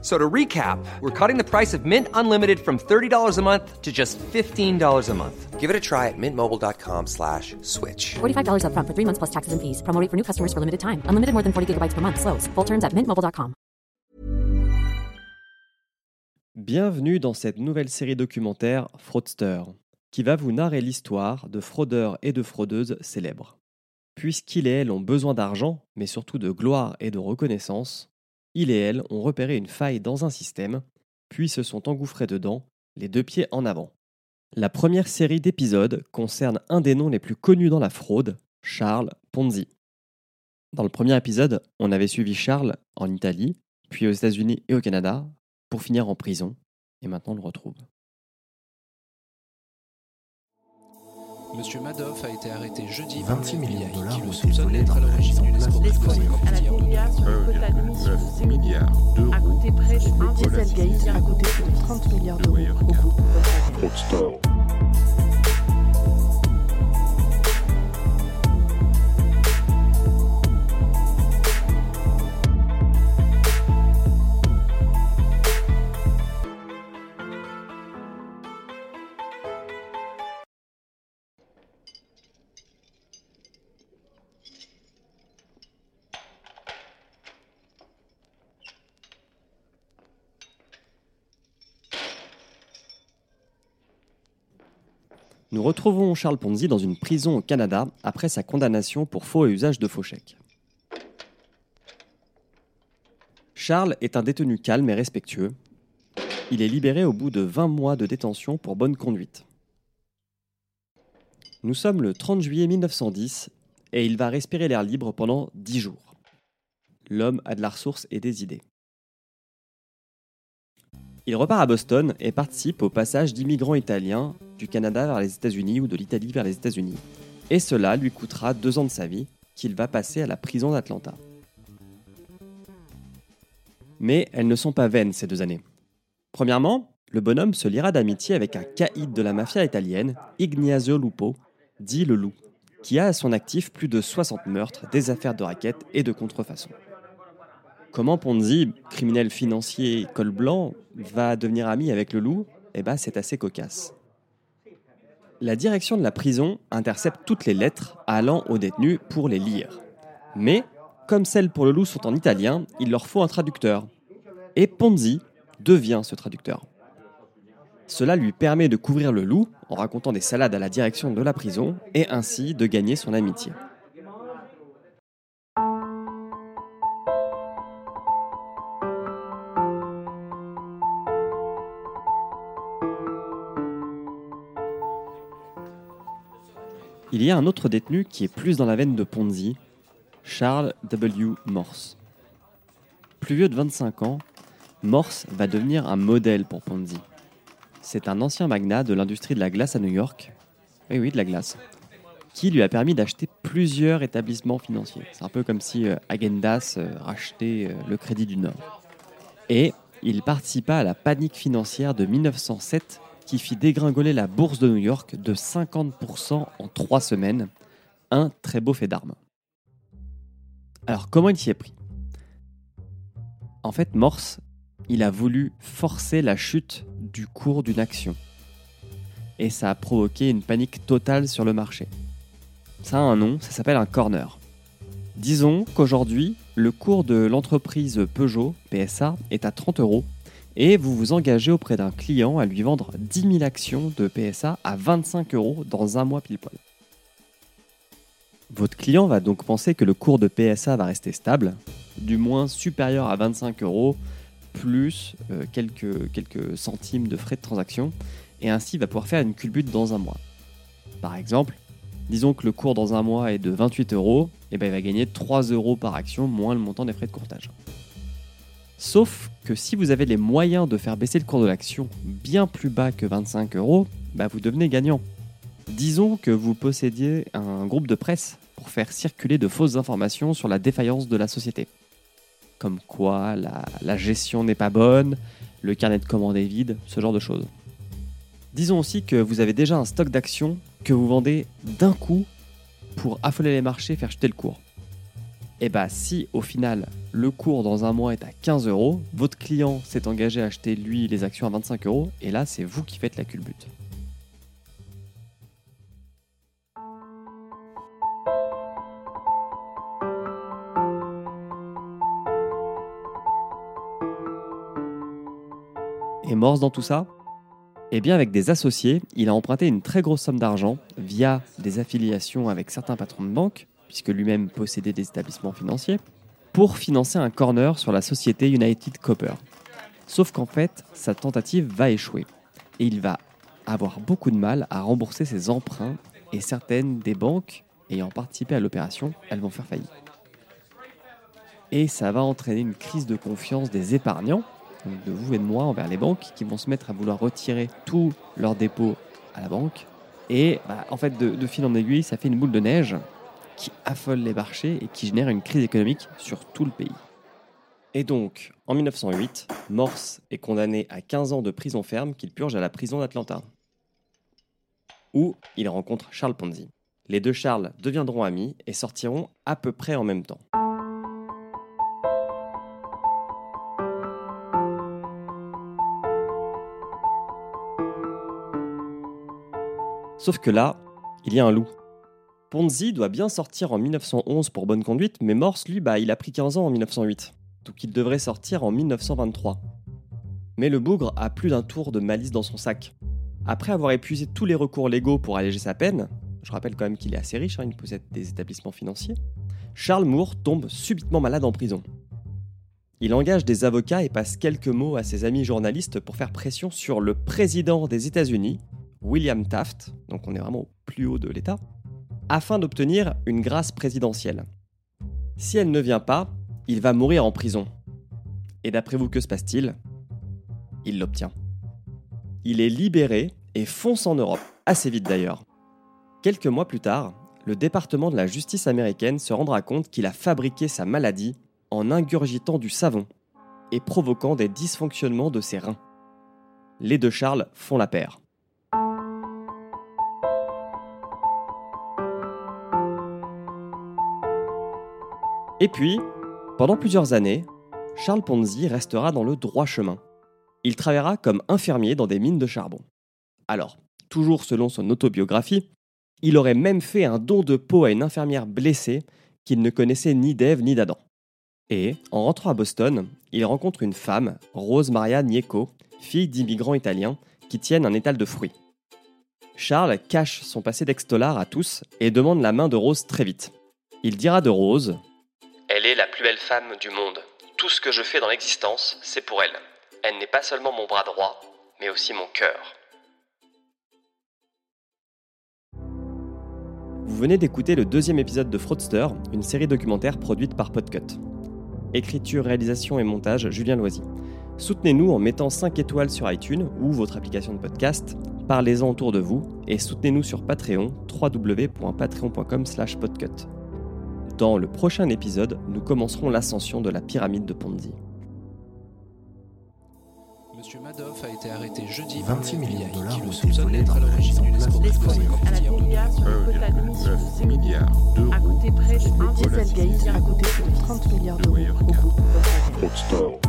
So to recap, we're cutting the price of Mint Unlimited from $30 a month to just $15 a month. Give it a try at mintmobile.com slash switch. $45 upfront for three months plus taxes and fees. Promo rate for new customers for limited time. Unlimited more than 40 gigabytes per month. Slows. Full terms at mintmobile.com. Bienvenue dans cette nouvelle série documentaire Fraudster, qui va vous narrer l'histoire de fraudeurs et de fraudeuses célèbres. Puisqu'ils et elles ont besoin d'argent, mais surtout de gloire et de reconnaissance, ils et elles ont repéré une faille dans un système, puis se sont engouffrés dedans, les deux pieds en avant. La première série d'épisodes concerne un des noms les plus connus dans la fraude, Charles Ponzi. Dans le premier épisode, on avait suivi Charles en Italie, puis aux États-Unis et au Canada, pour finir en prison, et maintenant on le retrouve. Monsieur Madoff a été arrêté jeudi 26 par le millions de dollars qui le ont été soupçonne volés d'être par à la l'origine d'une mise en place de escroquerie l'escroquerie. à la 50 milliards de TVA dollars. sur le quota d'émission 1,9 milliard d'euros. a coûté près de sont 1 Dieselgate a coûté plus de 30 milliards d'euros au groupe Volkswagen. Nous retrouvons Charles Ponzi dans une prison au Canada après sa condamnation pour faux et usage de faux chèques. Charles est un détenu calme et respectueux. Il est libéré au bout de 20 mois de détention pour bonne conduite. Nous sommes le 30 juillet 1910 et il va respirer l'air libre pendant 10 jours. L'homme a de la ressource et des idées. Il repart à Boston et participe au passage d'immigrants italiens du Canada vers les États-Unis ou de l'Italie vers les États-Unis. Et cela lui coûtera deux ans de sa vie qu'il va passer à la prison d'Atlanta. Mais elles ne sont pas vaines ces deux années. Premièrement, le bonhomme se liera d'amitié avec un caïd de la mafia italienne, Ignazio Lupo, dit le loup, qui a à son actif plus de 60 meurtres, des affaires de raquettes et de contrefaçon. Comment Ponzi, criminel financier col blanc, va devenir ami avec le loup? Eh ben, c'est assez cocasse. La direction de la prison intercepte toutes les lettres allant aux détenus pour les lire. Mais, comme celles pour le loup sont en italien, il leur faut un traducteur. Et Ponzi devient ce traducteur. Cela lui permet de couvrir le loup en racontant des salades à la direction de la prison et ainsi de gagner son amitié. Il y a un autre détenu qui est plus dans la veine de Ponzi, Charles W. Morse. Plus vieux de 25 ans, Morse va devenir un modèle pour Ponzi. C'est un ancien magnat de l'industrie de la glace à New York, oui oui de la glace, qui lui a permis d'acheter plusieurs établissements financiers. C'est un peu comme si euh, Agendas euh, rachetait euh, le Crédit du Nord. Et il participa à la panique financière de 1907 qui fit dégringoler la bourse de New York de 50% en trois semaines. Un très beau fait d'armes. Alors comment il s'y est pris? En fait, Morse, il a voulu forcer la chute du cours d'une action. Et ça a provoqué une panique totale sur le marché. Ça a un nom, ça s'appelle un corner. Disons qu'aujourd'hui, le cours de l'entreprise Peugeot, PSA, est à 30 euros et vous vous engagez auprès d'un client à lui vendre 10 000 actions de PSA à 25 euros dans un mois pile poil. Votre client va donc penser que le cours de PSA va rester stable, du moins supérieur à 25 euros, plus euh, quelques, centimes de frais de transaction, et ainsi va pouvoir faire une culbute dans un mois. Par exemple, disons que le cours dans un mois est de 28 euros, et ben il va gagner 3 euros par action moins le montant des frais de courtage. Sauf que si vous avez les moyens de faire baisser le cours de l'action bien plus bas que 25 euros, bah vous devenez gagnant. Disons que vous possédiez un groupe de presse pour faire circuler de fausses informations sur la défaillance de la société. comme quoi la, gestion n'est pas bonne, le carnet de commandes est vide, ce genre de choses. Disons aussi que vous avez déjà un stock d'actions que vous vendez d'un coup pour affoler les marchés, faire chuter le cours. Et bah si au final le cours dans un mois est à 15 euros, votre client s'est engagé à acheter lui les actions à 25 euros, et là c'est vous qui faites la culbute. Et Morse dans tout ça? Eh bien avec des associés, il a emprunté une très grosse somme d'argent via des affiliations avec certains patrons de banque, puisque lui-même possédait des établissements financiers, pour financer un corner sur la société United Copper. Sauf qu'en fait, sa tentative va échouer. Et il va avoir beaucoup de mal à rembourser ses emprunts et certaines des banques ayant participé à l'opération, elles vont faire faillite. Et ça va entraîner une crise de confiance des épargnants, donc de vous et de moi envers les banques, qui vont se mettre à vouloir retirer tous leurs dépôts à la banque. Et bah, en fait, de, de fil en aiguille, ça fait une boule de neige qui affole les marchés et qui génère une crise économique sur tout le pays. Et donc, en 1908, Morse est condamné à 15 ans de prison ferme qu'il purge à la prison d'Atlanta, où il rencontre Charles Ponzi. Les deux Charles deviendront amis et sortiront à peu près en même temps. Sauf que là, il y a un loup. Ponzi doit bien sortir en 1911 pour bonne conduite, mais Morse, lui, bah, il a pris 15 ans en 1908. Donc il devrait sortir en 1923. Mais le bougre a plus d'un tour de malice dans son sac. Après avoir épuisé tous les recours légaux pour alléger sa peine, je rappelle quand même qu'il est assez riche, hein, il possède des établissements financiers, Charles Moore tombe subitement malade en prison. Il engage des avocats et passe quelques mots à ses amis journalistes pour faire pression sur le président des États-Unis, William Taft, donc on est vraiment au plus haut de l'État, afin d'obtenir une grâce présidentielle. Si elle ne vient pas, il va mourir en prison. Et d'après vous, que se passe-t-il? Il l'obtient. Il est libéré et fonce en Europe, assez vite d'ailleurs. Quelques mois plus tard, le département de la justice américaine se rendra compte qu'il a fabriqué sa maladie en ingurgitant du savon et provoquant des dysfonctionnements de ses reins. Les deux Charles font la paire. Et puis, pendant plusieurs années, Charles Ponzi restera dans le droit chemin. Il travaillera comme infirmier dans des mines de charbon. Alors, toujours selon son autobiographie, il aurait même fait un don de peau à une infirmière blessée qu'il ne connaissait ni d'Ève ni d'Adam. Et, en rentrant à Boston, il rencontre une femme, Rose Maria Nieco, fille d'immigrants italiens qui tiennent un étal de fruits. Charles cache son passé d'extolar à tous et demande la main de Rose très vite. Il dira de Rose Elle est la plus belle femme du monde. Tout ce que je fais dans l'existence, c'est pour elle. Elle n'est pas seulement mon bras droit, mais aussi mon cœur. Vous venez d'écouter le deuxième épisode de Fraudster, une série documentaire produite par Podcut. Écriture, réalisation et montage, Julien Loisy. Soutenez-nous en mettant 5 étoiles sur iTunes ou votre application de podcast, parlez-en autour de vous et soutenez-nous sur Patreon, www.patreon.com podcut. Dans le prochain épisode, nous commencerons l'ascension de la pyramide de Ponzi. Monsieur Madoff a été arrêté jeudi 26 par le millions de dollars ont été volés à dans la place de escroquerie L'escroc à la TVA sur le quota d'émission de 6 milliards a coûté près de 1 Dieselgate a coûté plus de 30 milliards d'euros. au groupe. Rockstar.